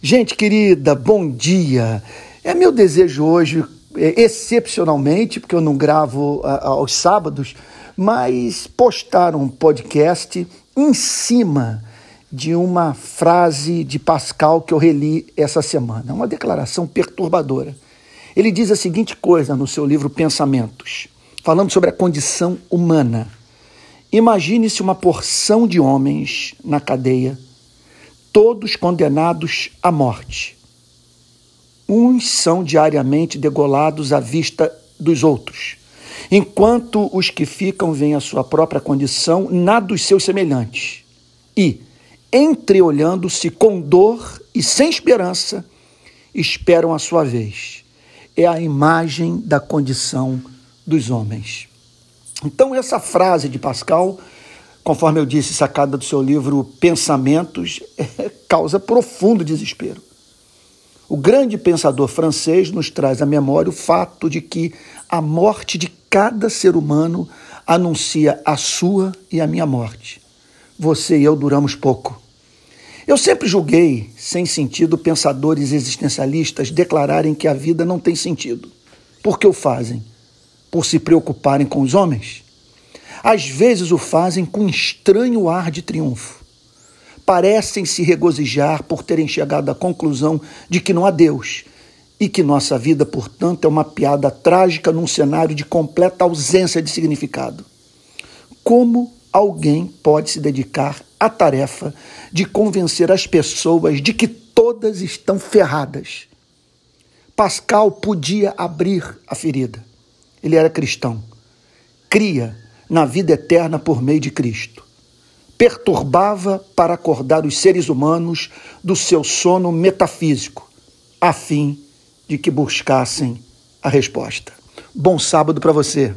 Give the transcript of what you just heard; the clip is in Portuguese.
Gente querida, bom dia. É meu desejo hoje, é, excepcionalmente, porque eu não gravo aos sábados, mas postar um podcast em cima de uma frase de Pascal que eu reli essa semana, uma declaração perturbadora. Ele diz a seguinte coisa no seu livro Pensamentos, falando sobre a condição humana. Imagine-se uma porção de homens na cadeia todos condenados à morte. Uns são diariamente degolados à vista dos outros, enquanto os que ficam veem a sua própria condição na dos seus semelhantes. E, entreolhando-se com dor e sem esperança, esperam a sua vez. É a imagem da condição dos homens. Então, essa frase de Pascal conforme eu disse, sacada do seu livro Pensamentos, é, causa profundo desespero. O grande pensador francês nos traz à memória o fato de que a morte de cada ser humano anuncia a sua e a minha morte. Você e eu duramos pouco. Eu sempre julguei sem sentido pensadores existencialistas declararem que a vida não tem sentido. Por que o fazem? Por se preocuparem com os homens? Às vezes o fazem com estranho ar de triunfo. Parecem se regozijar por terem chegado à conclusão de que não há Deus e que nossa vida, portanto, é uma piada trágica num cenário de completa ausência de significado. Como alguém pode se dedicar à tarefa de convencer as pessoas de que todas estão ferradas? Pascal podia abrir a ferida. Ele era cristão. Cria na vida eterna por meio de Cristo. Perturbava para acordar os seres humanos do seu sono metafísico, a fim de que buscassem a resposta. Bom sábado para você.